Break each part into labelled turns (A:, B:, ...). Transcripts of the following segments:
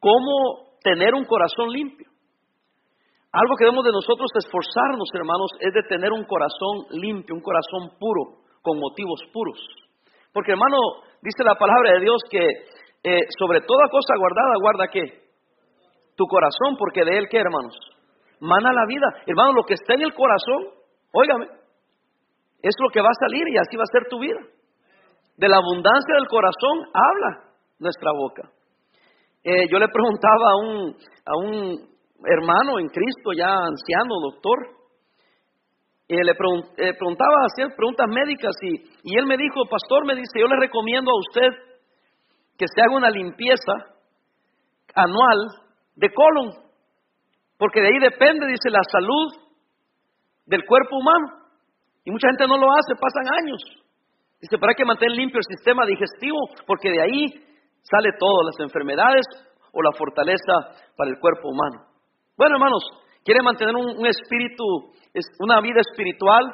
A: cómo tener un corazón limpio. Algo que debemos de nosotros esforzarnos, hermanos, es de tener un corazón limpio, un corazón puro, con motivos puros. Porque, hermano, dice la palabra de Dios que eh, sobre toda cosa guardada, guarda qué? Tu corazón, porque de él qué, hermanos? Mana la vida. Hermano, lo que está en el corazón, óigame, es lo que va a salir y así va a ser tu vida. De la abundancia del corazón habla nuestra boca. Eh, yo le preguntaba a un, a un hermano en Cristo, ya anciano, doctor, eh, le preguntaba, hacía preguntas médicas y, y él me dijo, pastor, me dice, yo le recomiendo a usted que se haga una limpieza anual de colon, porque de ahí depende, dice, la salud del cuerpo humano. Y mucha gente no lo hace, pasan años. Dice, hay que mantener limpio el sistema digestivo, porque de ahí sale todo, las enfermedades o la fortaleza para el cuerpo humano. Bueno, hermanos, quiere mantener un, espíritu, una vida espiritual,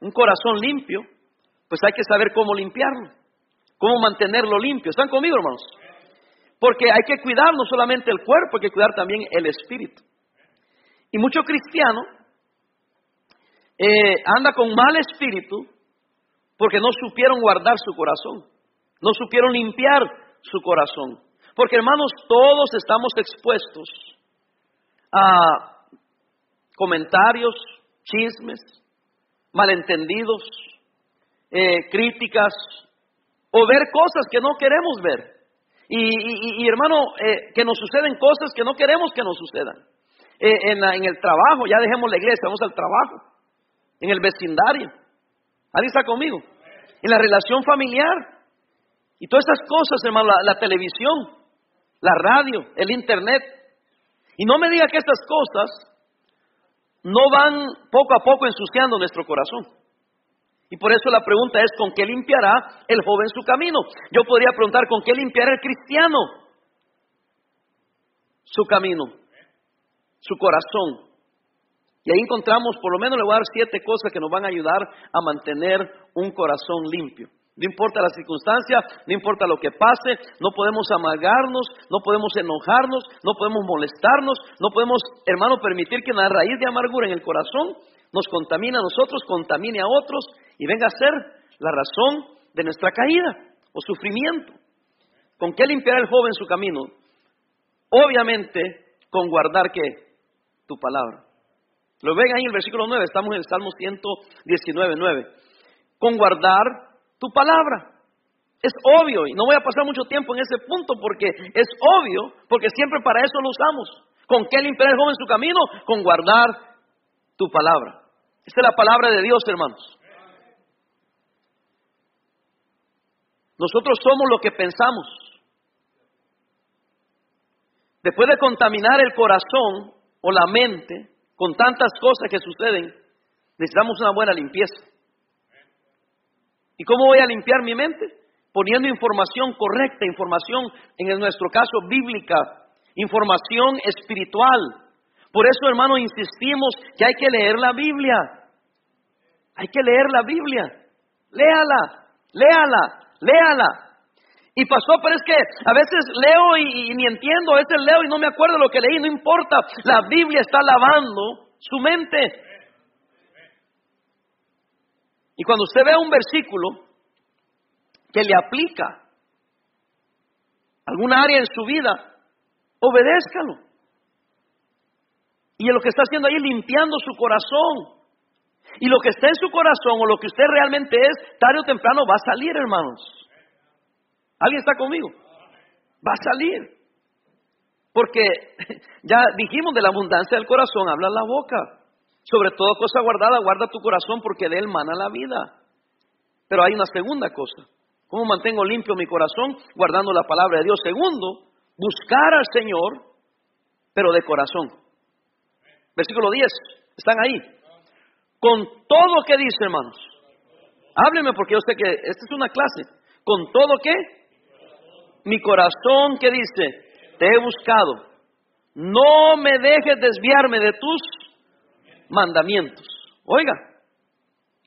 A: un corazón limpio, pues hay que saber cómo limpiarlo, cómo mantenerlo limpio. ¿Están conmigo, hermanos? Porque hay que cuidar no solamente el cuerpo, hay que cuidar también el espíritu. Y mucho cristiano eh, anda con mal espíritu porque no supieron guardar su corazón, no supieron limpiar su corazón. Porque hermanos, todos estamos expuestos a comentarios, chismes, malentendidos, eh, críticas o ver cosas que no queremos ver. Y, hermano, eh, que nos suceden cosas que no queremos que nos sucedan. Eh, en, el trabajo, ya dejemos la iglesia, vamos al trabajo. En el vecindario. ¿Alguien conmigo? En la relación familiar. Y todas esas cosas, hermano, la televisión, la radio, el internet, y no me diga que estas cosas no van poco a poco ensuciando nuestro corazón. Y por eso la pregunta es, ¿con qué limpiará el joven su camino? Yo podría preguntar, ¿con qué limpiará el cristiano su camino, su corazón? Y ahí encontramos, por lo menos le voy a dar siete cosas que nos van a ayudar a mantener un corazón limpio. No importa la circunstancia, no importa lo que pase, no podemos amargarnos, no podemos enojarnos, no podemos molestarnos, no podemos, hermano, permitir que una raíz de amargura en el corazón nos contamine a nosotros, contamine a otros y venga a ser la razón de nuestra caída o sufrimiento. ¿Con qué limpiará el joven su camino? Obviamente con guardar qué? Tu palabra. Lo ven ahí en el versículo 9, estamos en el Salmo 119, 9. Con guardar tu palabra. Es obvio, y no voy a pasar mucho tiempo en ese punto porque es obvio, porque siempre para eso lo usamos. ¿Con qué limpiar el joven su camino? Con guardar tu palabra. Esta es la palabra de Dios, hermanos. Nosotros somos lo que pensamos. Después de contaminar el corazón o la mente con tantas cosas que suceden, necesitamos una buena limpieza. ¿Y cómo voy a limpiar mi mente? Poniendo información correcta, información, en nuestro caso, bíblica, información espiritual. Por eso, hermano, insistimos que hay que leer la Biblia. Hay que leer la Biblia. Léala, léala, léala. Y pasó, pero es que a veces leo y, ni entiendo, a veces leo y no me acuerdo lo que leí, no importa. La Biblia está lavando su mente. Y cuando usted vea un versículo que le aplica alguna área en su vida, obedézcalo. Y lo que está haciendo ahí limpiando su corazón. Y lo que está en su corazón o lo que usted realmente es, tarde o temprano va a salir, hermanos. ¿Alguien está conmigo? Va a salir. Porque ya dijimos de la abundancia del corazón, habla la boca. Sobre todo cosa guardada, guarda tu corazón porque de él mana la vida. Pero hay una segunda cosa. ¿Cómo mantengo limpio mi corazón? Guardando la palabra de Dios. Segundo, buscar al Señor, pero de corazón. Versículo 10, están ahí. Con todo que dice, hermanos. Hábleme porque yo sé que esta es una clase. Con todo que mi corazón que dice, te he buscado. No me dejes desviarme de tus mandamientos. Oiga,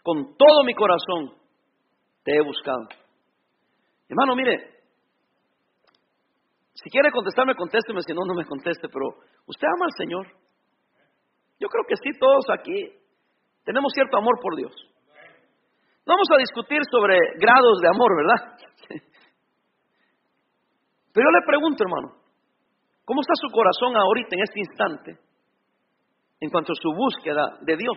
A: con todo mi corazón te he buscado. Hermano, mire, Si quiere contestarme, contésteme, si no, no me conteste, pero ¿usted ama al Señor? Yo creo que sí, todos aquí tenemos cierto amor por Dios. No vamos a discutir sobre grados de amor, ¿verdad? Pero yo le pregunto, hermano, ¿cómo está su corazón ahorita en este instante en cuanto a su búsqueda de Dios?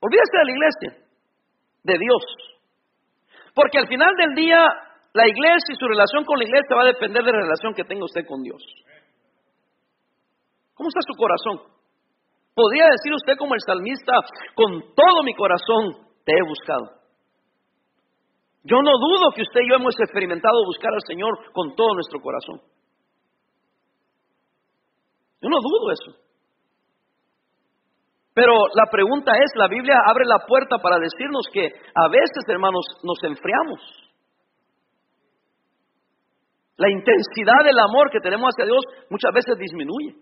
A: Olvídese de la iglesia, de Dios. Porque al final del día, la iglesia y su relación con la iglesia va a depender de la relación que tenga usted con Dios. ¿Cómo está su corazón? Podría decir usted como el salmista, con todo mi corazón te he buscado. Yo no dudo que usted y yo hemos experimentado buscar al Señor con todo nuestro corazón. Yo no dudo eso. Pero la pregunta es, la Biblia abre la puerta para decirnos que a veces, hermanos, nos enfriamos. La intensidad del amor que tenemos hacia Dios muchas veces disminuye.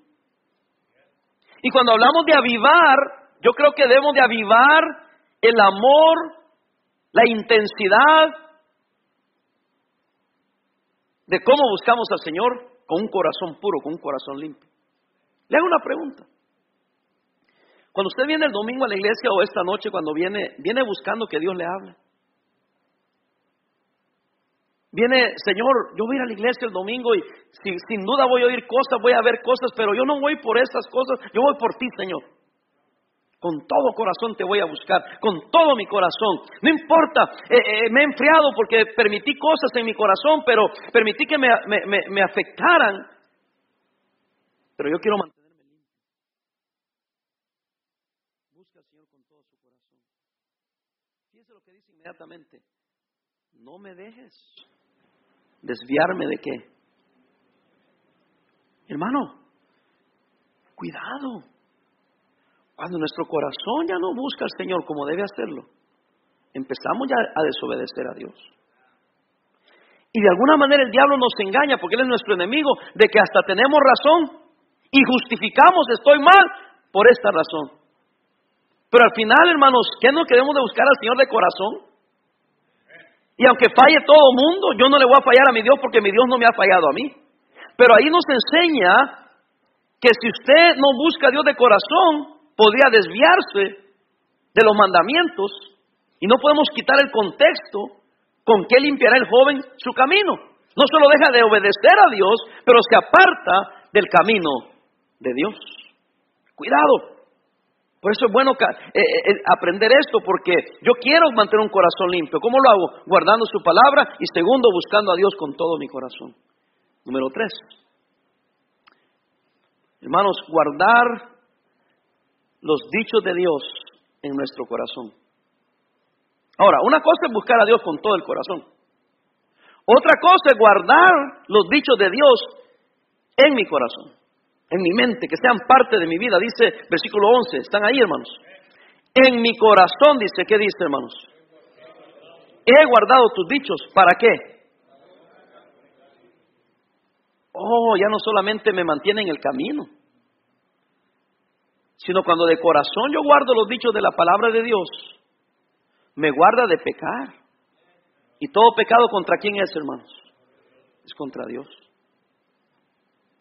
A: Y cuando hablamos de avivar, yo creo que debemos de avivar el amor, la intensidad de cómo buscamos al Señor con un corazón puro, con un corazón limpio. Le hago una pregunta. Cuando usted viene el domingo a la iglesia o esta noche cuando viene, viene buscando que Dios le hable. Viene, Señor, yo voy a ir a la iglesia el domingo y sin duda voy a oír cosas, voy a ver cosas, pero yo no voy por esas cosas, yo voy por ti, Señor. Con todo corazón te voy a buscar, con todo mi corazón. No importa, eh, eh, me he enfriado porque permití cosas en mi corazón, pero permití que me, me afectaran. Pero yo quiero mantenerme limpio. Busca al Señor con todo su corazón. Fíjese lo que dice inmediatamente. No me dejes ¿Desviarme de qué? Hermano, cuidado. Cuando nuestro corazón ya no busca al Señor como debe hacerlo, empezamos ya a desobedecer a Dios. Y de alguna manera el diablo nos engaña porque Él es nuestro enemigo, de que hasta tenemos razón y justificamos estoy mal por esta razón. Pero al final, hermanos, ¿qué no queremos de buscar al Señor de corazón? Y aunque falle todo mundo, yo no le voy a fallar a mi Dios porque mi Dios no me ha fallado a mí. Pero ahí nos enseña que si usted no busca a Dios de corazón, podría desviarse de los mandamientos y no podemos quitar el contexto con que limpiará el joven su camino. No solo deja de obedecer a Dios, pero se aparta del camino de Dios. Cuidado, por eso es bueno eh, eh, eh, aprender esto, porque yo quiero mantener un corazón limpio. ¿Cómo lo hago? Guardando su palabra y segundo, buscando a Dios con todo mi corazón. Número tres. Hermanos, guardar los dichos de Dios en nuestro corazón. Ahora, una cosa es buscar a Dios con todo el corazón. Otra cosa es guardar los dichos de Dios en mi corazón en mi mente, que sean parte de mi vida. Dice versículo 11, están ahí hermanos. En mi corazón dice, ¿qué dice hermanos? He guardado tus dichos, ¿para qué? Oh, ya no solamente me mantiene en el camino, sino cuando de corazón yo guardo los dichos de la palabra de Dios, me guarda de pecar. ¿Y todo pecado contra quién es, hermanos? Es contra Dios.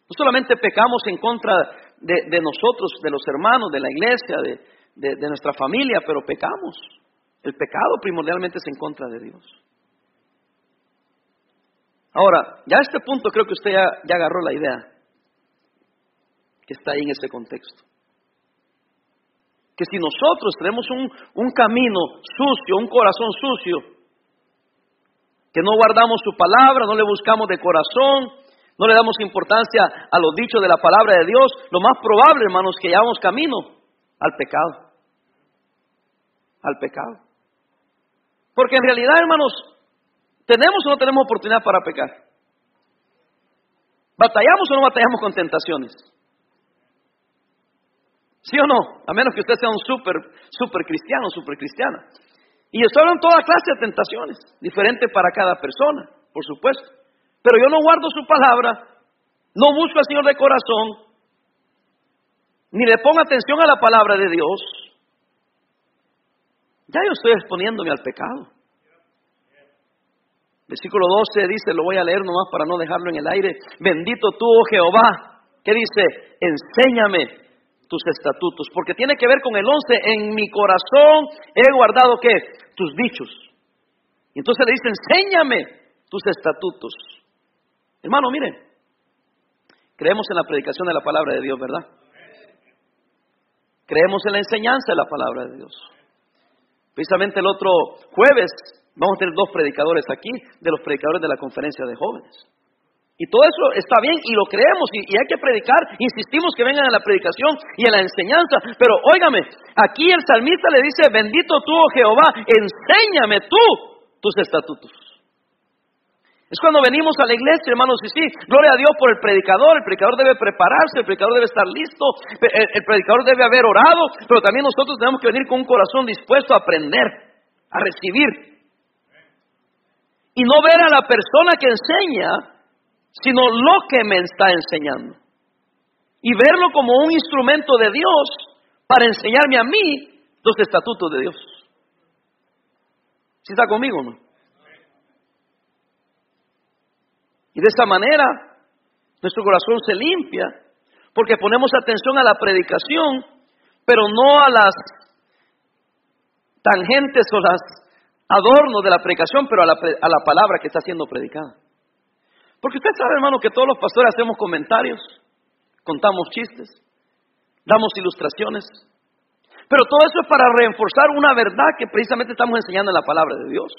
A: No solamente pecamos en contra de, nosotros, de los hermanos, de la iglesia, de, nuestra familia, pero pecamos. El pecado primordialmente es en contra de Dios. Ahora, ya a este punto creo que usted ya, agarró la idea que está ahí en ese contexto. Que si nosotros tenemos un, un camino sucio, un corazón sucio, que no guardamos su palabra, no le buscamos de corazón, no le damos importancia a los dichos de la palabra de Dios, lo más probable, hermanos, que llevamos camino al pecado. Al pecado. Porque en realidad, hermanos, ¿tenemos o no tenemos oportunidad para pecar? ¿Batallamos o no batallamos con tentaciones? ¿Sí o no? A menos que usted sea un súper, súper cristiano, súper cristiana. Y estoy hablando toda clase de tentaciones, diferente para cada persona, por supuesto pero yo no guardo su palabra, no busco al Señor de corazón, ni le pongo atención a la palabra de Dios, ya yo estoy exponiéndome al pecado. Versículo 12 dice, lo voy a leer nomás para no dejarlo en el aire. Bendito tú, oh Jehová. ¿Qué dice? Enséñame tus estatutos, porque tiene que ver con el 11. En mi corazón he guardado qué? Tus dichos. Y entonces le dice, enséñame tus estatutos. Hermano, miren, creemos en la predicación de la palabra de Dios, ¿verdad? Creemos en la enseñanza de la palabra de Dios. Precisamente el otro jueves vamos a tener dos predicadores aquí, de los predicadores de la conferencia de jóvenes. Y todo eso está bien y lo creemos y, hay que predicar. Insistimos que vengan a la predicación y a la enseñanza. Pero óigame, aquí el salmista le dice, bendito tú, oh Jehová, enséñame tú tus estatutos. Es cuando venimos a la iglesia, hermanos, y sí, gloria a Dios por el predicador, el predicador debe prepararse, el predicador debe estar listo, el, predicador debe haber orado, pero también nosotros tenemos que venir con un corazón dispuesto a aprender, a recibir. Y no ver a la persona que enseña, sino lo que me está enseñando. Y verlo como un instrumento de Dios para enseñarme a mí los estatutos de Dios. ¿Sí está conmigo, no? Y de esta manera nuestro corazón se limpia porque ponemos atención a la predicación, pero no a las tangentes o las adornos de la predicación, pero a la, a la palabra que está siendo predicada. Porque usted sabe, hermano, que todos los pastores hacemos comentarios, contamos chistes, damos ilustraciones, pero todo eso es para reforzar una verdad que precisamente estamos enseñando en la palabra de Dios.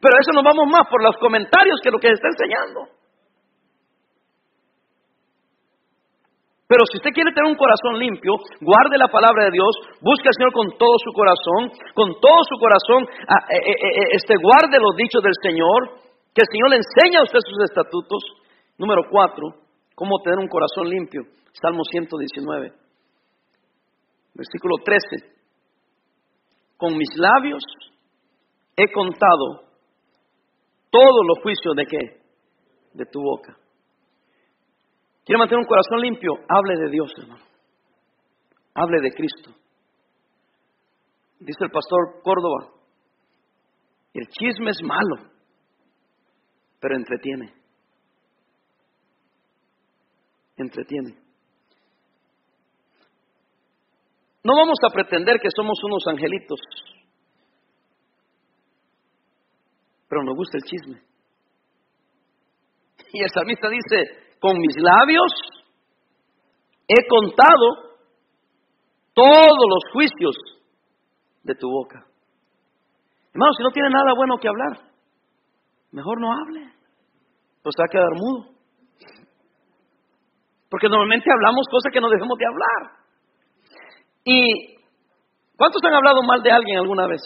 A: Pero a eso nos vamos más por los comentarios que lo que se está enseñando. Pero si usted quiere tener un corazón limpio, guarde la palabra de Dios, busque al Señor con todo su corazón, con todo su corazón, ah, eh, eh, eh, este, guarde los dichos del Señor, que el Señor le enseñe a usted sus estatutos. Número cuatro, cómo tener un corazón limpio. Salmo 119, versículo 13. Con mis labios he contado todos los juicios de qué? De tu boca. ¿Quiere mantener un corazón limpio? Hable de Dios, hermano. Hable de Cristo. Dice el pastor Córdoba, el chisme es malo, pero entretiene. Entretiene. No vamos a pretender que somos unos angelitos, pero nos gusta el chisme. Y el salmista dice, con mis labios he contado todos los juicios de tu boca. Hermano, si no tiene nada bueno que hablar, mejor no hable, pues va a quedar mudo. Porque normalmente hablamos cosas que no debemos de hablar. ¿Y cuántos han hablado mal de alguien alguna vez?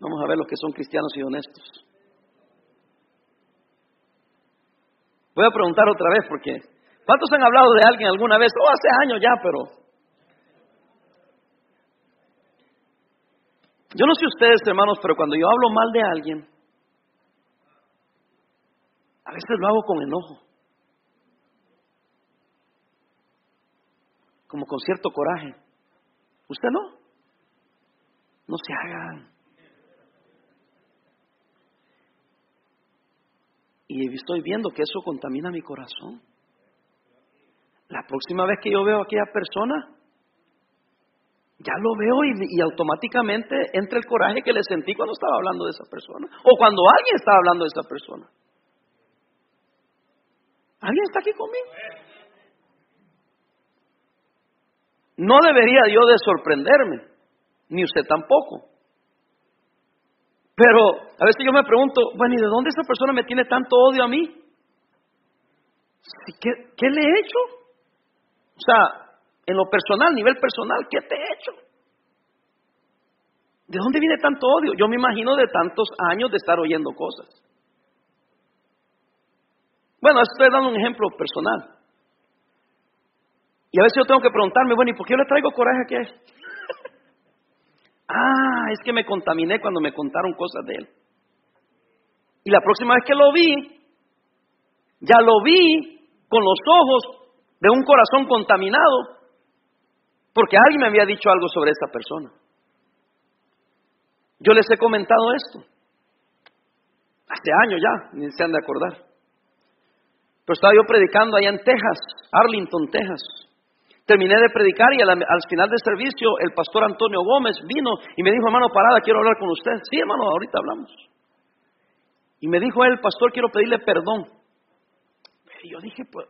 A: Vamos a ver los que son cristianos y honestos. Voy a preguntar otra vez porque ¿cuántos han hablado de alguien alguna vez? Oh, hace años ya, pero... Yo no sé ustedes, hermanos, pero cuando yo hablo mal de alguien, a veces lo hago con enojo, como con cierto coraje. ¿Usted no? No se hagan. Y estoy viendo que eso contamina mi corazón. La próxima vez que yo veo a aquella persona, ya lo veo y, automáticamente entra el coraje que le sentí cuando estaba hablando de esa persona. O cuando alguien estaba hablando de esa persona. ¿Alguien está aquí conmigo? No debería yo de sorprenderme, ni usted tampoco. Pero a veces yo me pregunto, bueno, ¿y de dónde esa persona me tiene tanto odio a mí? ¿Qué, le he hecho? O sea, en lo personal, nivel personal, ¿qué te he hecho? ¿De dónde viene tanto odio? Yo me imagino de tantos años de estar oyendo cosas. Bueno, estoy dando un ejemplo personal. Y a veces yo tengo que preguntarme, bueno, ¿y por qué yo le traigo coraje a qué? Ah, es que me contaminé cuando me contaron cosas de él. Y la próxima vez que lo vi, ya lo vi con los ojos de un corazón contaminado, porque alguien me había dicho algo sobre esa persona. Yo les he comentado esto. hace años ya, ni se han de acordar. Pero estaba yo predicando allá en Texas, Arlington, Texas. Terminé de predicar y al, final del servicio el pastor Antonio Gómez vino y me dijo, hermano, parada, quiero hablar con usted. Sí, hermano, ahorita hablamos. Y me dijo él, pastor, quiero pedirle perdón. Y yo dije, pues,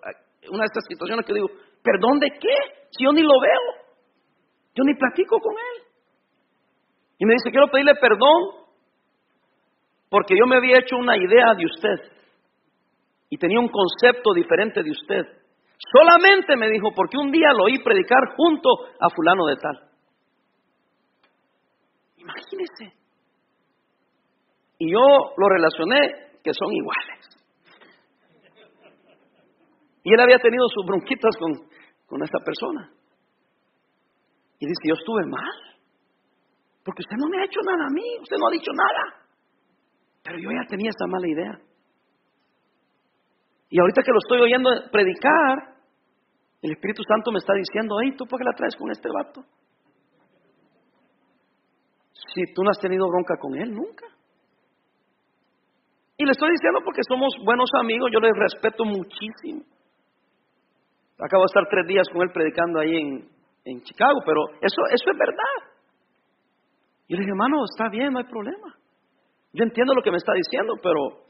A: una de estas situaciones que digo, ¿perdón de qué? Si yo ni lo veo. Yo ni platico con él. Y me dice, quiero pedirle perdón porque yo me había hecho una idea de usted y tenía un concepto diferente de usted. Solamente me dijo, porque un día lo oí predicar junto a fulano de tal. Imagínese. Y yo lo relacioné que son iguales. Y él había tenido sus bronquitas con, con esta persona. Y dice, yo estuve mal. Porque usted no me ha hecho nada a mí, usted no ha dicho nada. Pero yo ya tenía esa mala idea. Y ahorita que lo estoy oyendo predicar, el Espíritu Santo me está diciendo, hey, ¿tú por qué la traes con este vato? Si tú no has tenido bronca con él, nunca. Y le estoy diciendo porque somos buenos amigos, yo le respeto muchísimo. Acabo de estar tres días con él predicando ahí en, en Chicago, pero eso, eso es verdad. Y le dije, hermano, está bien, no hay problema. Yo entiendo lo que me está diciendo, pero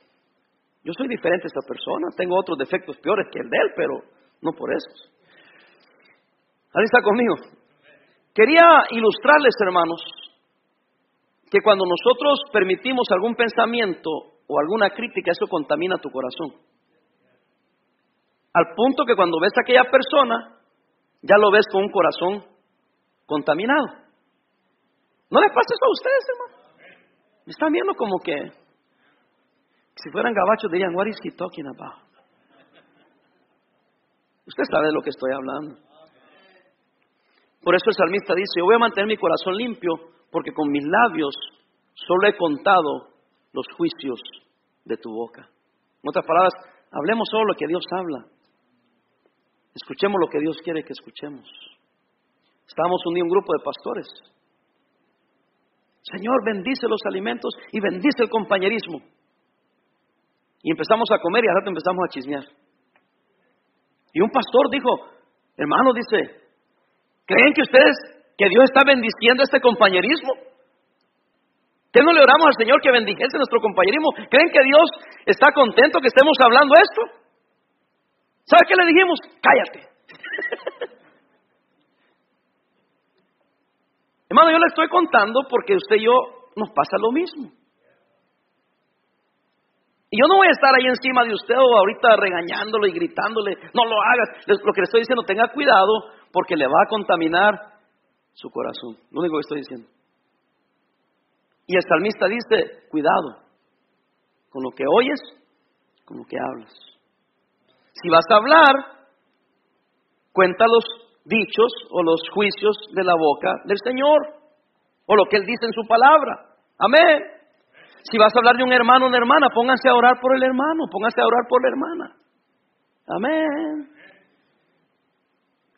A: yo soy diferente a esta persona, tengo otros defectos peores que el de él, pero no por eso. Ahí está conmigo. Quería ilustrarles, hermanos, que cuando nosotros permitimos algún pensamiento o alguna crítica, eso contamina tu corazón. Al punto que cuando ves a aquella persona, ya lo ves con un corazón contaminado. ¿No les pasa eso a ustedes, hermano? Me están viendo como que si fueran gabachos dirían, what is he talking about? Usted sabe de lo que estoy hablando. Por eso el salmista dice, yo voy a mantener mi corazón limpio porque con mis labios solo he contado los juicios de tu boca. En otras palabras, hablemos solo lo que Dios habla. Escuchemos lo que Dios quiere que escuchemos. Estábamos un día un grupo de pastores. Señor, bendice los alimentos y bendice el compañerismo. Y empezamos a comer y al rato empezamos a chismear. Y un pastor dijo, hermano, dice, ¿creen que ustedes, que Dios está bendiciendo este compañerismo? ¿Qué no le oramos al Señor que bendijese nuestro compañerismo? ¿Creen que Dios está contento que estemos hablando esto? ¿Sabe qué le dijimos? Cállate. Hermano, yo le estoy contando porque usted y yo nos pasa lo mismo. Y yo no voy a estar ahí encima de usted o ahorita regañándolo y gritándole, no lo hagas. Lo que le estoy diciendo, tenga cuidado porque le va a contaminar su corazón. Lo único que estoy diciendo. Y el salmista dice, cuidado con lo que oyes, con lo que hablas. Si vas a hablar, cuenta los dichos o los juicios de la boca del Señor, o lo que Él dice en su palabra. Amén. Si vas a hablar de un hermano o una hermana, pónganse a orar por el hermano, pónganse a orar por la hermana. Amén.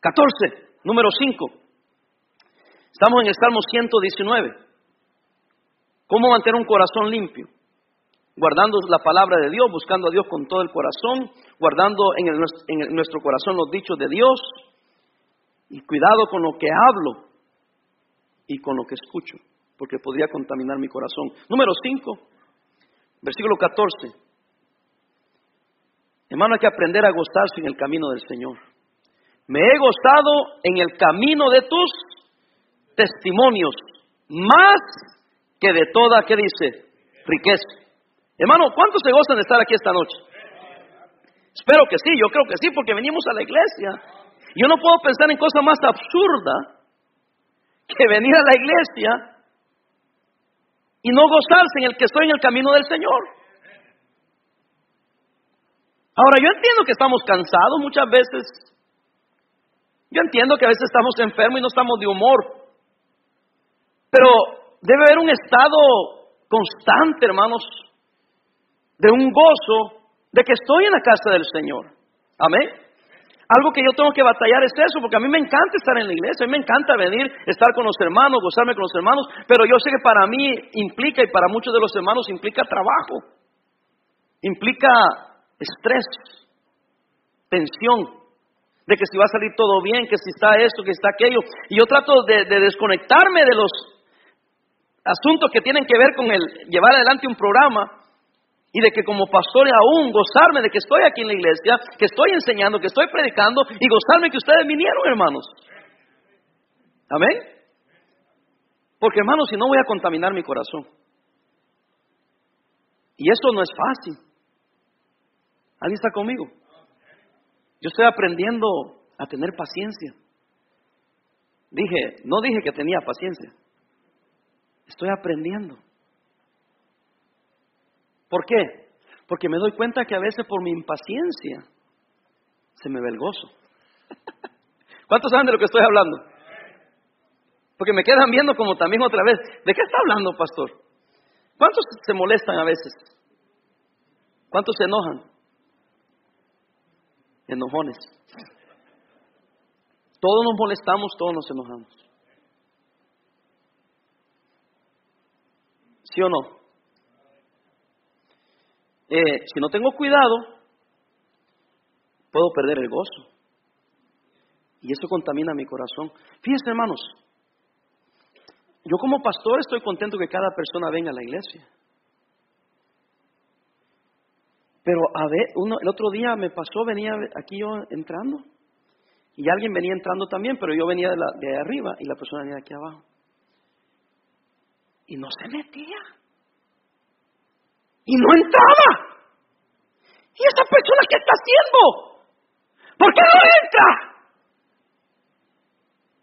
A: 14, número 5. Estamos en el Salmo 119. ¿Cómo mantener un corazón limpio? Guardando la palabra de Dios, buscando a Dios con todo el corazón, guardando en, en nuestro corazón los dichos de Dios y cuidado con lo que hablo y con lo que escucho porque podría contaminar mi corazón. Número 5, versículo 14. Hermano, hay que aprender a gozarse en el camino del Señor. Me he gozado en el camino de tus testimonios, más que de toda, ¿qué dice? Riqueza. Hermano, ¿cuántos se gozan de estar aquí esta noche? Espero que sí, yo creo que sí, porque venimos a la iglesia. Yo no puedo pensar en cosa más absurda que venir a la iglesia y no gozarse en el que estoy en el camino del Señor. Ahora, yo entiendo que estamos cansados muchas veces. Yo entiendo que a veces estamos enfermos y no estamos de humor. Pero debe haber un estado constante, hermanos, de un gozo de que estoy en la casa del Señor. Amén. Algo que yo tengo que batallar es eso, porque a mí me encanta estar en la iglesia, a mí me encanta venir, estar con los hermanos, gozarme con los hermanos, pero yo sé que para mí implica y para muchos de los hermanos implica trabajo. implica estrés, tensión, de que si va a salir todo bien, que si está esto, que está aquello. Y yo trato de, desconectarme de los asuntos que tienen que ver con el llevar adelante un programa y de que como pastor aún gozarme de que estoy aquí en la iglesia, que estoy enseñando, que estoy predicando y gozarme que ustedes vinieron, hermanos. Amén. Porque hermanos, si no voy a contaminar mi corazón. Y eso no es fácil. ¿Alguien está conmigo? Yo estoy aprendiendo a tener paciencia. Dije, no dije que tenía paciencia. Estoy aprendiendo. ¿Por qué? Porque me doy cuenta que a veces por mi impaciencia se me ve el gozo. ¿Cuántos saben de lo que estoy hablando? Porque me quedan viendo como también otra vez. ¿De qué está hablando, pastor? ¿Cuántos se molestan a veces? ¿Cuántos se enojan? Enojones. Todos nos molestamos, todos nos enojamos. ¿Sí o no? Eh, si no tengo cuidado, puedo perder el gozo. Y eso contamina mi corazón. Fíjense, hermanos, yo como pastor estoy contento que cada persona venga a la iglesia. Pero a ver, el otro día me pasó, venía aquí yo entrando, y alguien venía entrando también, pero yo venía de, la, de arriba y la persona venía de aquí abajo. Y no se metía y no entraba. ¿Y esa persona qué está haciendo? ¿Por qué no entra?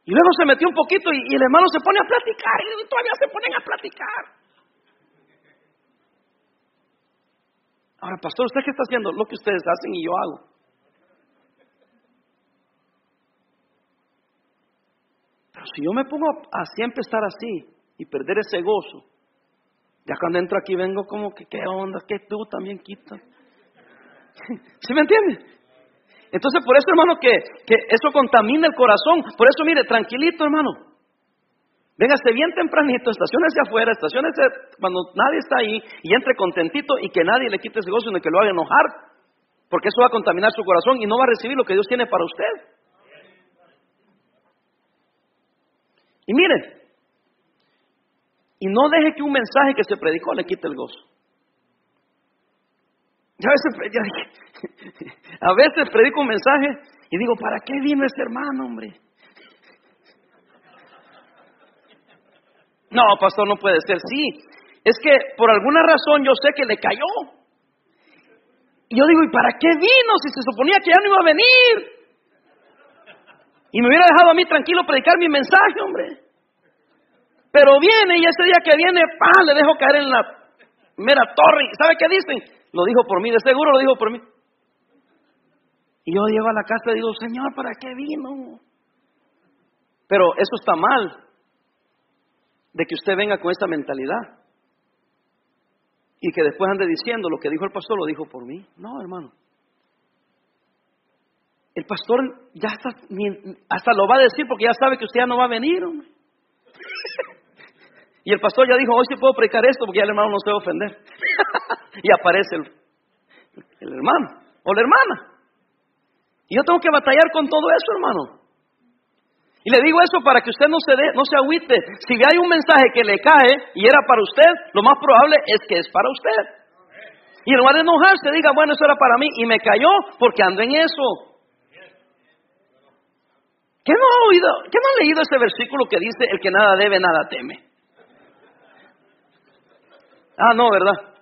A: Y luego se metió un poquito y, el hermano se pone a platicar y todavía se ponen a platicar. Ahora, pastor, ¿usted qué está haciendo? Lo que ustedes hacen y yo hago. Pero si yo me pongo a siempre estar así y perder ese gozo, ya cuando entro aquí vengo como que, ¿qué onda? ¿Qué tú también quitas? ¿Sí me entiende? Entonces, por eso, hermano, que, que eso contamina el corazón. Por eso, mire, tranquilito, hermano. Véngase bien tempranito, estaciones afuera, estaciones cuando nadie está ahí y entre contentito y que nadie le quite ese gozo ni que lo haga enojar. Porque eso va a contaminar su corazón y no va a recibir lo que Dios tiene para usted. Y mire, y no deje que un mensaje que se predicó le quite el gozo. a veces, a veces predico un mensaje y digo, ¿para qué vino este hermano, hombre? No, pastor, no puede ser. Sí, es que por alguna razón yo sé que le cayó. Y yo digo, ¿y para qué vino si se suponía que ya no iba a venir? Y me hubiera dejado a mí tranquilo predicar mi mensaje, hombre. Pero viene y ese día que viene, ¡pam! le dejo caer en la mera torre. ¿Sabe qué dicen? Lo dijo por mí, de seguro lo dijo por mí. Y yo llego a la casa y digo, Señor, ¿para qué vino? Pero eso está mal, de que usted venga con esta mentalidad. Y que después ande diciendo, lo que dijo el pastor lo dijo por mí. No, hermano. El pastor ya está, hasta lo va a decir porque ya sabe que usted ya no va a venir. Hombre. Y el pastor ya dijo, hoy sí puedo predicar esto porque ya el hermano no se va a ofender. y aparece el, hermano o la hermana. Y yo tengo que batallar con todo eso, hermano. Y le digo eso para que usted no se dé, no se agüite. Si hay un mensaje que le cae y era para usted, lo más probable es que es para usted. Y en lugar de enojarse, diga, bueno, eso era para mí y me cayó porque ando en eso. ¿Qué no ha oído? ¿Qué no ha leído ese versículo que dice, el que nada debe, nada teme? Ah, no, ¿verdad?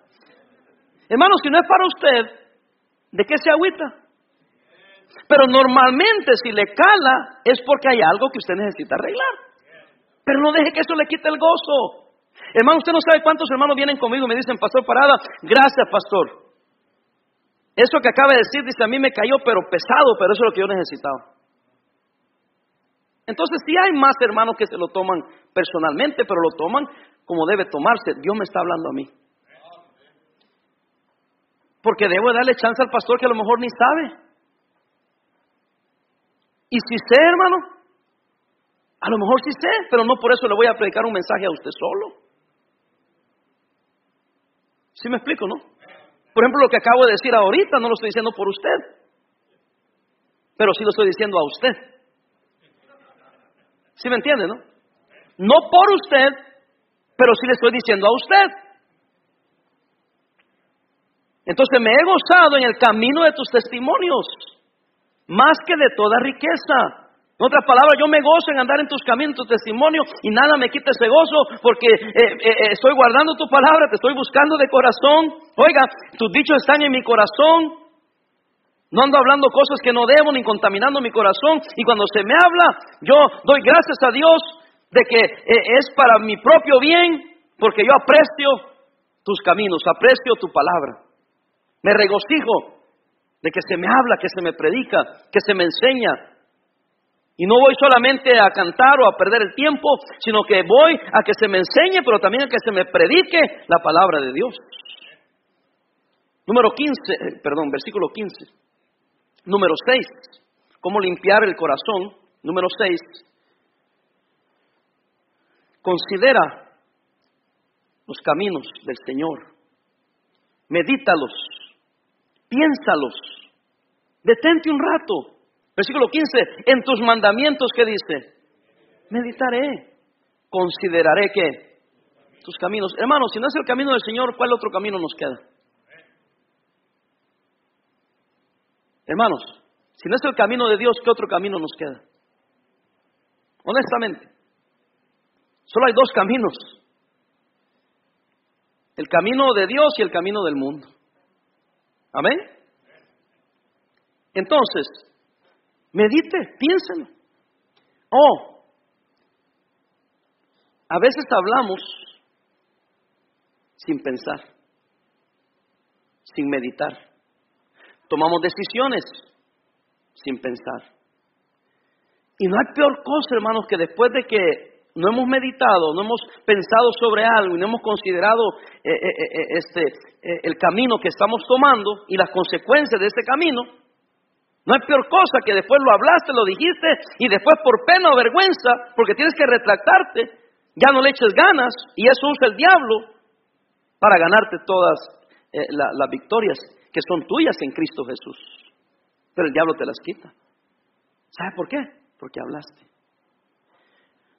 A: Hermano, si no es para usted, ¿de qué se agüita? Pero normalmente si le cala es porque hay algo que usted necesita arreglar. Pero no deje que eso le quite el gozo. Hermano, usted no sabe cuántos hermanos vienen conmigo y me dicen, Pastor Parada, gracias, Pastor. Eso que acaba de decir, dice, a mí me cayó, pero pesado, pero eso es lo que yo necesitaba. Entonces, sí hay más hermanos que se lo toman personalmente, pero lo toman como debe tomarse. Dios me está hablando a mí. Porque debo darle chance al pastor que a lo mejor ni sabe. Y si sé, hermano, a lo mejor sí sé, pero no por eso le voy a predicar un mensaje a usted solo. ¿Sí me explico, no? Por ejemplo, lo que acabo de decir ahorita no lo estoy diciendo por usted, pero sí lo estoy diciendo a usted. ¿Sí me entiende, no? No por usted, pero sí le estoy diciendo a usted. Entonces me he gozado en el camino de tus testimonios, más que de toda riqueza. En otras palabras, yo me gozo en andar en tus caminos, en tu testimonio, y nada me quita ese gozo, porque eh, eh, eh, estoy guardando tu palabra, te estoy buscando de corazón. Oiga, tus dichos están en mi corazón. No ando hablando cosas que no debo, ni contaminando mi corazón. Y cuando se me habla, yo doy gracias a Dios de que es para mi propio bien, porque yo aprecio tus caminos, aprecio tu palabra. Me regocijo de que se me habla, que se me predica, que se me enseña, y no voy solamente a cantar o a perder el tiempo, sino que voy a que se me enseñe, pero también a que se me predique la palabra de Dios. Número 15, eh, perdón, versículo 15. Número 6, cómo limpiar el corazón. Número 6, considera los caminos del Señor. Medítalos, piénsalos, detente un rato Versículo 15, en tus mandamientos, ¿qué dice? Meditaré, consideraré que tus caminos. Hermanos, si no es el camino del Señor, ¿cuál otro camino nos queda? Hermanos, si no es el camino de Dios, ¿qué otro camino nos queda? Honestamente, solo hay dos caminos. El camino de Dios y el camino del mundo. Amén. Entonces, Medite, piénselo. Oh, a veces hablamos sin pensar, sin meditar. Tomamos decisiones sin pensar. Y no hay peor cosa, hermanos, que después de que no hemos meditado, no hemos pensado sobre algo y no hemos considerado eh, eh, eh, este, el camino que estamos tomando y las consecuencias de ese camino, no hay peor cosa que después lo hablaste, lo dijiste y después por pena o vergüenza, porque tienes que retractarte, ya no le eches ganas y eso usa el diablo para ganarte todas eh, las victorias que son tuyas en Cristo Jesús. Pero el diablo te las quita. ¿Sabe por qué? Porque hablaste.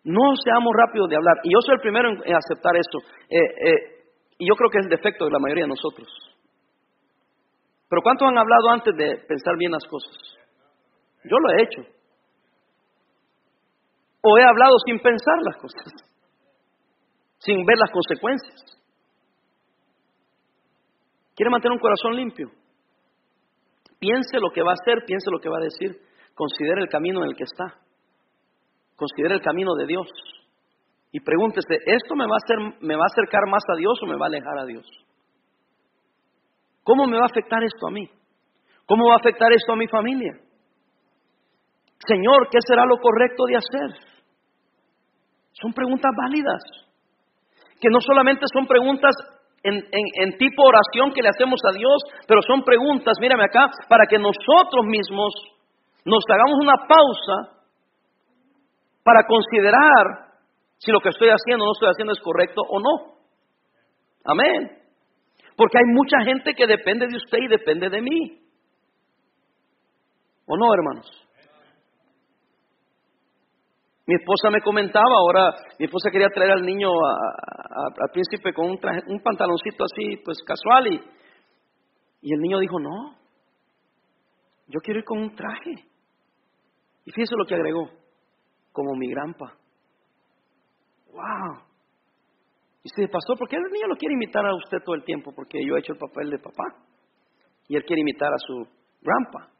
A: No seamos rápidos de hablar. Y yo soy el primero en, aceptar esto. Eh, eh, y yo creo que es el defecto de la mayoría de nosotros. Pero ¿cuántos han hablado antes de pensar bien las cosas? Yo lo he hecho. O he hablado sin pensar las cosas, sin ver las consecuencias. ¿Quiere mantener un corazón limpio? Piense lo que va a hacer, piense lo que va a decir, considere el camino en el que está, considere el camino de Dios y pregúntese, ¿esto me va a, hacer, me va a acercar más a Dios o me va a alejar a Dios? ¿Cómo me va a afectar esto a mí? ¿Cómo va a afectar esto a mi familia? Señor, ¿qué será lo correcto de hacer? Son preguntas válidas, que no solamente son preguntas en, tipo oración que le hacemos a Dios, pero son preguntas, mírame acá, para que nosotros mismos nos hagamos una pausa para considerar si lo que estoy haciendo o no estoy haciendo es correcto o no. Amén. Porque hay mucha gente que depende de usted y depende de mí. ¿O no, hermanos? Mi esposa me comentaba, ahora mi esposa quería traer al niño al príncipe con un, un pantaloncito así, pues casual, y, y el niño dijo, no, yo quiero ir con un traje. Y fíjese lo que agregó, como mi granpa. ¡Wow! Y dice, pastor, ¿por qué el niño lo quiere imitar a usted todo el tiempo? Porque yo he hecho el papel de papá. Y él quiere imitar a su grandpa.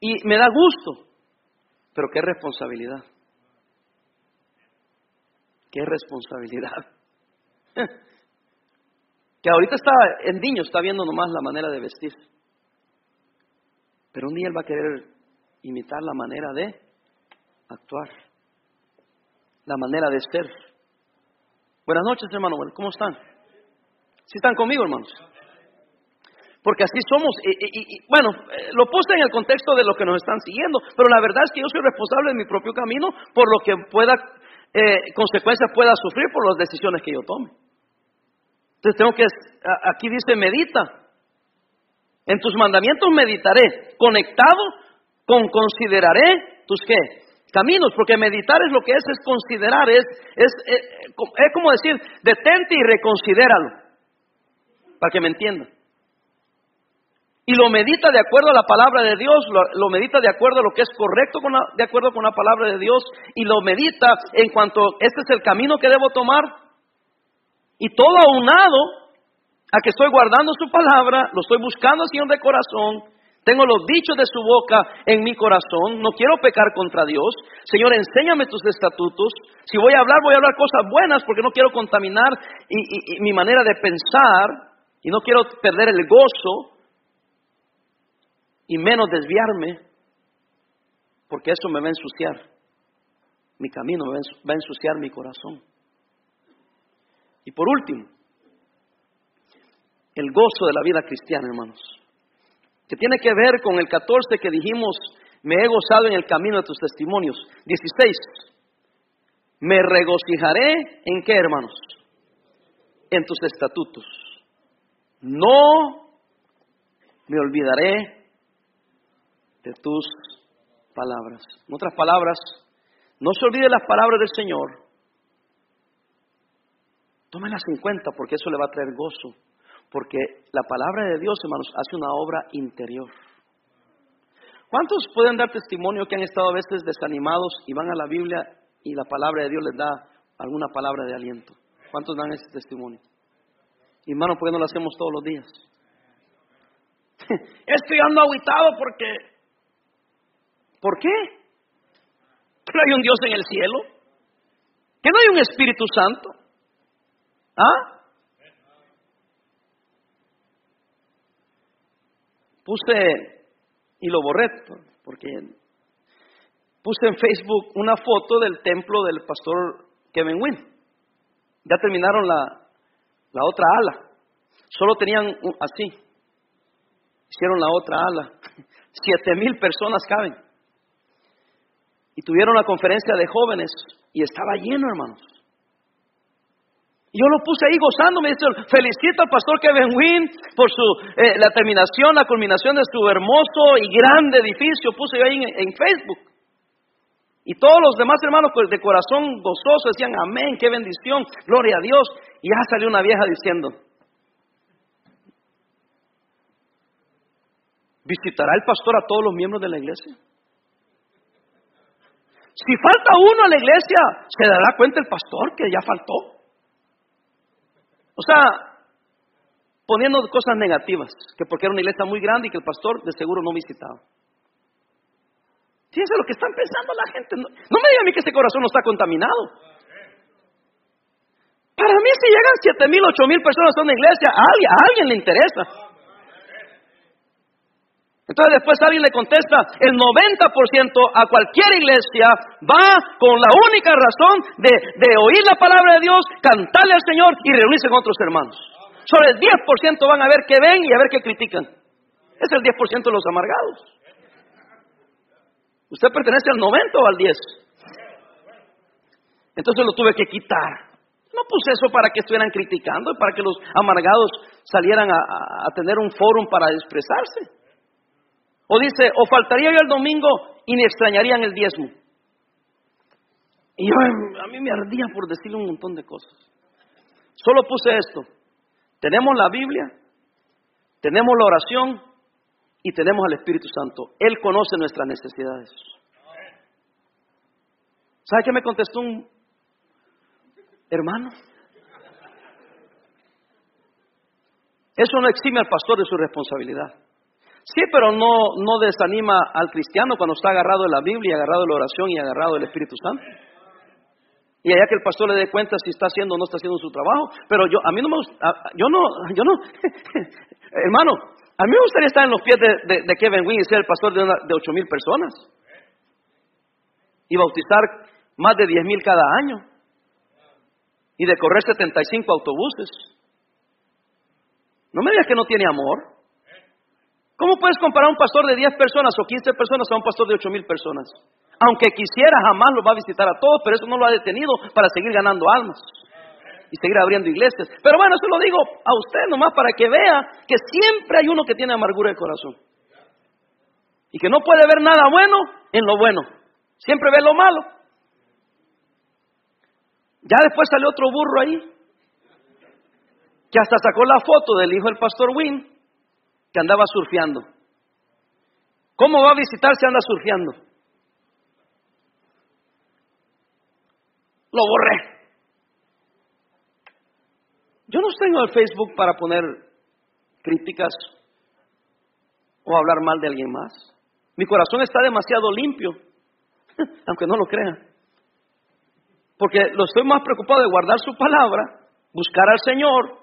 A: Y me da gusto, pero qué responsabilidad. Qué responsabilidad. que ahorita está en niño, está viendo nomás la manera de vestir. Pero un día él va a querer imitar la manera de actuar, la manera de ser. Buenas noches, hermano. ¿Cómo están? ¿Sí están conmigo, hermanos? Porque así somos. Y, bueno, eh, lo puse en el contexto de lo que nos están siguiendo, pero la verdad es que yo soy responsable de mi propio camino por lo que pueda, eh, consecuencias pueda sufrir por las decisiones que yo tome. Entonces tengo que, aquí dice medita, En tus mandamientos meditaré, conectado con consideraré tus qué? Caminos, porque meditar es lo que es, es considerar, es, es, es, es como decir, detente y reconsidéralo, para que me entiendan. Y lo medita de acuerdo a la palabra de Dios, lo, medita de acuerdo a lo que es correcto con de acuerdo con la palabra de Dios, y lo medita en cuanto este es el camino que debo tomar. Y todo aunado a que estoy guardando su palabra, lo estoy buscando Señor de corazón, tengo los dichos de su boca en mi corazón, no quiero pecar contra Dios. Señor, enséñame tus estatutos. Si voy a hablar, voy a hablar cosas buenas porque no quiero contaminar mi manera de pensar y no quiero perder el gozo y menos desviarme, porque eso me va a ensuciar. Mi camino va a ensuciar mi corazón. Y por último, el gozo de la vida cristiana, hermanos, que tiene que ver con el 14 que dijimos, me he gozado en el camino de tus testimonios. 16, me regocijaré en qué, hermanos? En tus estatutos. No me olvidaré de tus palabras. En otras palabras, no se olvide las palabras del Señor. Tómelas en cuenta porque eso le va a traer gozo. Porque la palabra de Dios, hermanos, hace una obra interior. ¿Cuántos pueden dar testimonio que han estado a veces desanimados y van a la Biblia y la palabra de Dios les da alguna palabra de aliento? ¿Cuántos dan ese testimonio? Y hermano, ¿por qué no lo hacemos todos los días? es que yo ando aguitado porque ¿Por qué? ¿Que no hay un Dios en el cielo? ¿Que no hay un Espíritu Santo? ¿Ah? Puse, y lo borré, porque puse en Facebook una foto del templo del pastor Kevin Wynn. Ya terminaron la, la otra ala. Solo tenían así. Hicieron la otra ala. Siete mil personas caben. Y tuvieron una conferencia de jóvenes y estaba lleno, hermanos. Yo lo puse ahí gozándome. Dice, felicito al pastor Kevin Wynn por su, eh, la terminación, la culminación de su hermoso y grande edificio. Puse yo ahí en, Facebook. Y todos los demás hermanos de corazón gozoso decían, amén, qué bendición, gloria a Dios. Y ya salió una vieja diciendo, ¿visitará el pastor a todos los miembros de la iglesia? Si falta uno a la iglesia, se dará cuenta el pastor que ya faltó. O sea, poniendo cosas negativas, que porque era una iglesia muy grande y que el pastor de seguro no visitaba. Fíjense lo que están pensando la gente. No, me digan a mí que ese corazón no está contaminado. Para mí, si llegan siete mil, ocho mil personas a una iglesia, a alguien le interesa. Entonces después alguien le contesta, el 90% a cualquier iglesia va con la única razón de, oír la palabra de Dios, cantarle al Señor y reunirse con otros hermanos. Solo el 10% van a ver qué ven y a ver qué critican. Es el 10% de los amargados. ¿Usted pertenece al 90 o al 10? Entonces lo tuve que quitar. No puse eso para que estuvieran criticando, para que los amargados salieran a, a tener un foro para expresarse. O dice, o faltaría yo el domingo y me extrañarían el diezmo. Y yo, a mí me ardía por decirle un montón de cosas. Solo puse esto. Tenemos la Biblia, tenemos la oración y tenemos al Espíritu Santo. Él conoce nuestras necesidades. ¿Sabe qué me contestó un hermano? Eso no exime al pastor de su responsabilidad. Sí, pero no, desanima al cristiano cuando está agarrado de la Biblia, agarrado de la oración y agarrado del Espíritu Santo. Y allá que el pastor le dé cuenta si está haciendo o no está haciendo su trabajo. Pero yo, a mí no me gusta, yo no, yo no, hermano, a mí me gustaría estar en los pies de, Kevin Wynn y ser el pastor de, de ocho mil personas. Y bautizar más de diez mil cada año. Y de correr 75 autobuses. No me digas que no tiene amor. ¿Cómo puedes comparar un pastor de 10 personas o 15 personas a un pastor de 8 mil personas? Aunque quisiera, jamás lo va a visitar a todos, pero eso no lo ha detenido para seguir ganando almas. y seguir abriendo iglesias. Pero bueno, eso lo digo a usted nomás para que vea que siempre hay uno que tiene amargura de corazón. Y que no puede ver nada bueno en lo bueno. Siempre ve lo malo. Ya después salió otro burro ahí, que hasta sacó la foto del hijo del pastor Wynn, que andaba surfeando. ¿Cómo va a visitar si anda surfeando? Lo borré. Yo no en el Facebook para poner críticas o hablar mal de alguien más. Mi corazón está demasiado limpio, aunque no lo crean. Porque lo estoy más preocupado de guardar su palabra, buscar al Señor,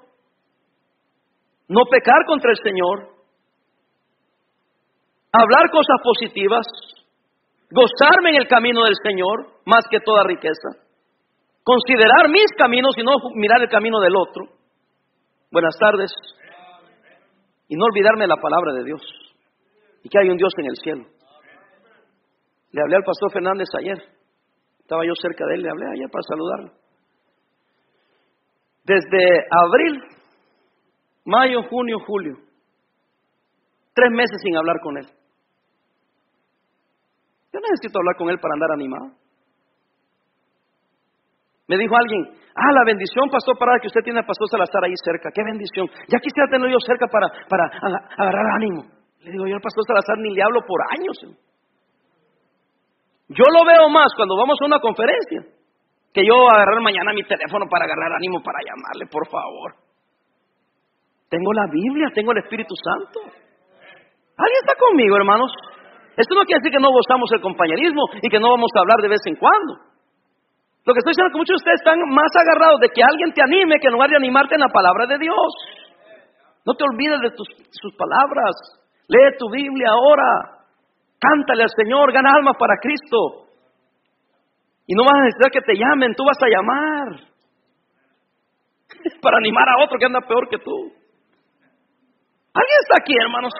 A: no pecar contra el Señor, hablar cosas positivas, gozarme en el camino del Señor más que toda riqueza, considerar mis caminos y no mirar el camino del otro. Buenas tardes. Y no olvidarme de la palabra de Dios y que hay un Dios en el cielo. Le hablé al pastor Fernández ayer. Estaba yo cerca de él, le hablé ayer para saludarlo. Desde abril, mayo, junio, julio, tres meses sin hablar con él. Necesito hablar con él para andar animado. Me dijo alguien, ah, la bendición, pastor, para que usted tiene al pastor Salazar ahí cerca. Qué bendición. Ya quisiera tenerlo yo cerca para, para agarrar ánimo. Le digo, yo al pastor Salazar ni le hablo por años. Yo lo veo más cuando vamos a una conferencia que yo agarrar mañana mi teléfono para agarrar ánimo para llamarle, por favor. Tengo la Biblia, tengo el Espíritu Santo. ¿Alguien está conmigo, hermanos? Esto no quiere decir que no gozamos el compañerismo y que no vamos a hablar de vez en cuando. Lo que estoy diciendo es que muchos de ustedes están más agarrados de que alguien te anime que en lugar de animarte en la palabra de Dios. No te olvides de tus, sus palabras. Lee tu Biblia ahora. Cántale al Señor, gana almas para Cristo. Y no vas a necesitar que te llamen, tú vas a llamar. para animar a otro que anda peor que tú. ¿Alguien está aquí, hermanos?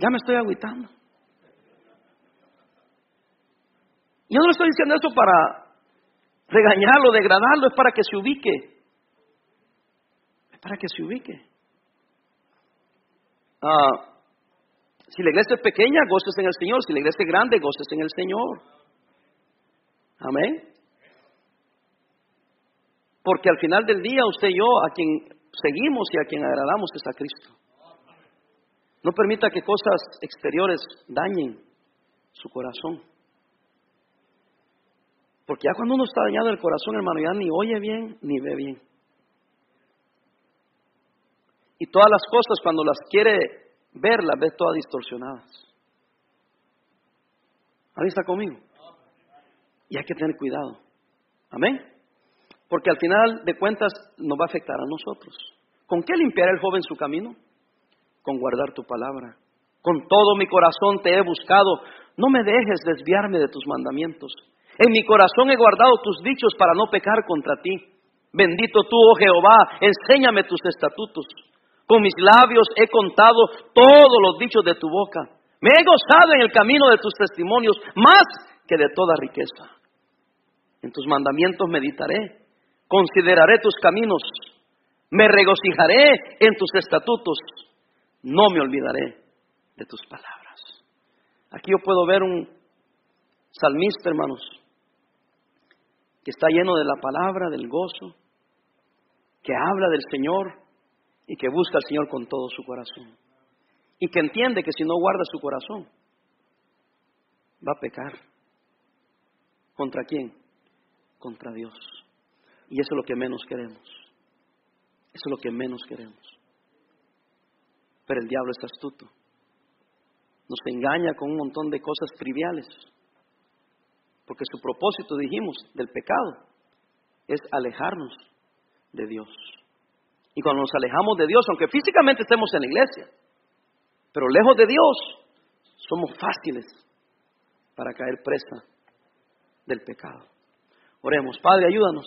A: Ya me estoy aguitando. Yo no le estoy diciendo eso para regañarlo, degradarlo, es para que se ubique. Es para que se ubique. Ah, si la iglesia es pequeña, goces en el Señor. Si la iglesia es grande, goces en el Señor. Amén. Porque al final del día, usted y yo, a quien seguimos y a quien agradamos es a Cristo. No permita que cosas exteriores dañen su corazón. Porque ya cuando uno está dañado el corazón, hermano, ya ni oye bien ni ve bien. Y todas las cosas, cuando las quiere verlas, ves todas distorsionadas. ¿Alguien está conmigo? Y hay que tener cuidado. Amén. Porque al final de cuentas nos va a afectar a nosotros. ¿Con qué limpiará el joven su camino? Con guardar tu palabra. Con todo mi corazón te he buscado. No me dejes desviarme de tus mandamientos. En mi corazón he guardado tus dichos para no pecar contra ti. Bendito tú, oh Jehová, enséñame tus estatutos. Con mis labios he contado todos los dichos de tu boca. Me he gozado en el camino de tus testimonios más que de toda riqueza. En tus mandamientos meditaré, consideraré tus caminos, me regocijaré en tus estatutos, no me olvidaré de tus palabras. Aquí yo puedo ver un salmista, hermanos, que está lleno de la palabra, del gozo, que habla del Señor, y que busca al Señor con todo su corazón. Y que entiende que si no guarda su corazón, va a pecar. ¿Contra quién? Contra Dios. Y eso es lo que menos queremos. Eso es lo que menos queremos. Pero el diablo es astuto. Nos engaña con un montón de cosas triviales. Porque su propósito, dijimos, del pecado es alejarnos de Dios. Y cuando nos alejamos de Dios, aunque físicamente estemos en la iglesia, pero lejos de Dios, somos fáciles para caer presa del pecado. Oremos, Padre, ayúdanos